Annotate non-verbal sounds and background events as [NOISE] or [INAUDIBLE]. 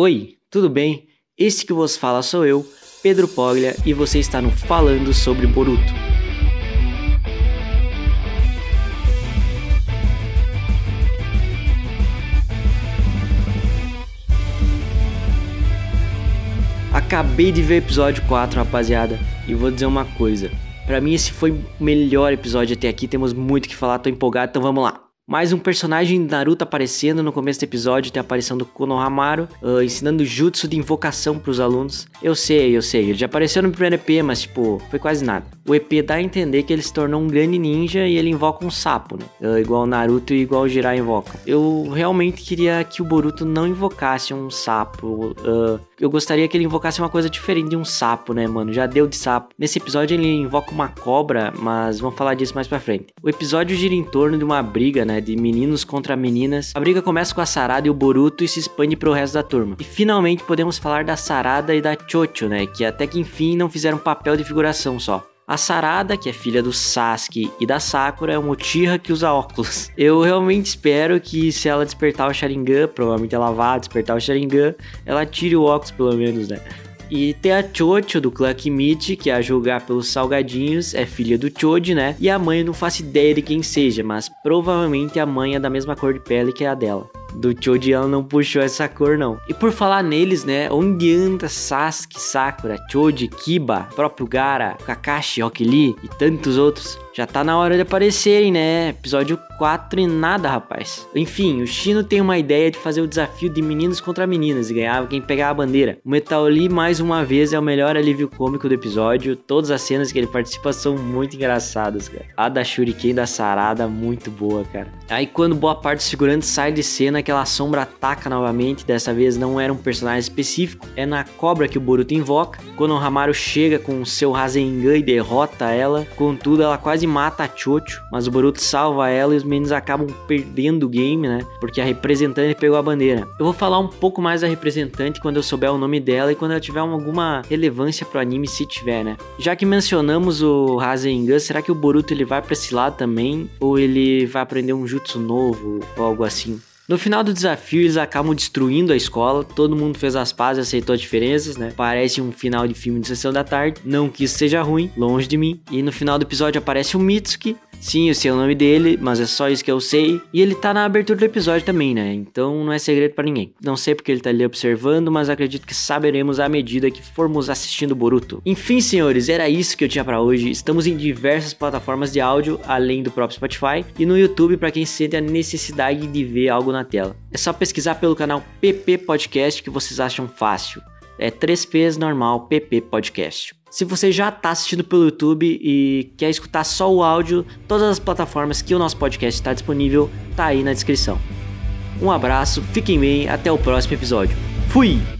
Oi, tudo bem? Este que vos fala sou eu, Pedro Poglia, e você está no Falando sobre Boruto. Acabei de ver o episódio 4, rapaziada, e vou dizer uma coisa. Para mim esse foi o melhor episódio até aqui, temos muito que falar, tô empolgado, então vamos lá. Mais um personagem de Naruto aparecendo no começo do episódio, tem a aparição do Konohamaru, uh, ensinando jutsu de invocação para os alunos. Eu sei, eu sei, ele já apareceu no primeiro EP, mas tipo, foi quase nada. O EP dá a entender que ele se tornou um grande ninja e ele invoca um sapo, né? Uh, igual Naruto e igual o Jirai invocam. Eu realmente queria que o Boruto não invocasse um sapo. Uh, eu gostaria que ele invocasse uma coisa diferente de um sapo, né, mano? Já deu de sapo. Nesse episódio ele invoca uma cobra, mas vamos falar disso mais pra frente. O episódio gira em torno de uma briga, né? De meninos contra meninas. A briga começa com a Sarada e o Boruto e se expande pro resto da turma. E finalmente podemos falar da Sarada e da Chocho, né? Que até que enfim não fizeram papel de figuração só. A Sarada, que é filha do Sasuke e da Sakura, é uma Uchiha que usa óculos. [LAUGHS] Eu realmente espero que se ela despertar o Sharingan, provavelmente ela vá despertar o Sharingan, ela tire o óculos pelo menos, né? E tem a Chocho do clã Kimichi, que a julgar pelos salgadinhos é filha do Choji, né? E a mãe não faço ideia de quem seja, mas provavelmente a mãe é da mesma cor de pele que a dela do Choji ela não puxou essa cor não. E por falar neles, né, onde anda Sasuke, Sakura, Choji, Kiba, próprio Gara, Kakashi, Rock Lee e tantos outros, já tá na hora de aparecerem, né? Episódio 4 e nada, rapaz. Enfim, o Shino tem uma ideia de fazer o desafio de meninos contra meninas e ganhar quem pegar a bandeira. O Metal Lee, mais uma vez, é o melhor alívio cômico do episódio. Todas as cenas que ele participa são muito engraçadas, cara. A da Shuriken da Sarada, muito boa, cara. Aí quando boa parte dos figurantes sai de cena, aquela sombra ataca novamente. Dessa vez não era um personagem específico, é na cobra que o Boruto invoca. Quando o Hamaru chega com seu Rasengan e derrota ela, contudo ela quase mata a Chocho, mas o Boruto salva ela e os meninos acabam perdendo o game, né? Porque a representante pegou a bandeira. Eu vou falar um pouco mais da representante quando eu souber o nome dela e quando ela tiver alguma relevância pro anime, se tiver, né? Já que mencionamos o Rasengan, será que o Boruto ele vai para esse lado também? Ou ele vai aprender um jutsu novo ou algo assim? No final do desafio, eles acabam destruindo a escola, todo mundo fez as pazes, aceitou as diferenças, né? Parece um final de filme de sessão da tarde, não que isso seja ruim, longe de mim. E no final do episódio aparece o Mitsuki, Sim, eu sei o nome dele, mas é só isso que eu sei. E ele tá na abertura do episódio também, né? Então não é segredo para ninguém. Não sei porque ele tá ali observando, mas acredito que saberemos à medida que formos assistindo Boruto. Enfim, senhores, era isso que eu tinha para hoje. Estamos em diversas plataformas de áudio, além do próprio Spotify, e no YouTube para quem sente a necessidade de ver algo na tela. É só pesquisar pelo canal PP Podcast que vocês acham fácil. É 3Ps normal PP Podcast. Se você já está assistindo pelo YouTube e quer escutar só o áudio, todas as plataformas que o nosso podcast está disponível tá aí na descrição. Um abraço, fiquem bem, até o próximo episódio. Fui!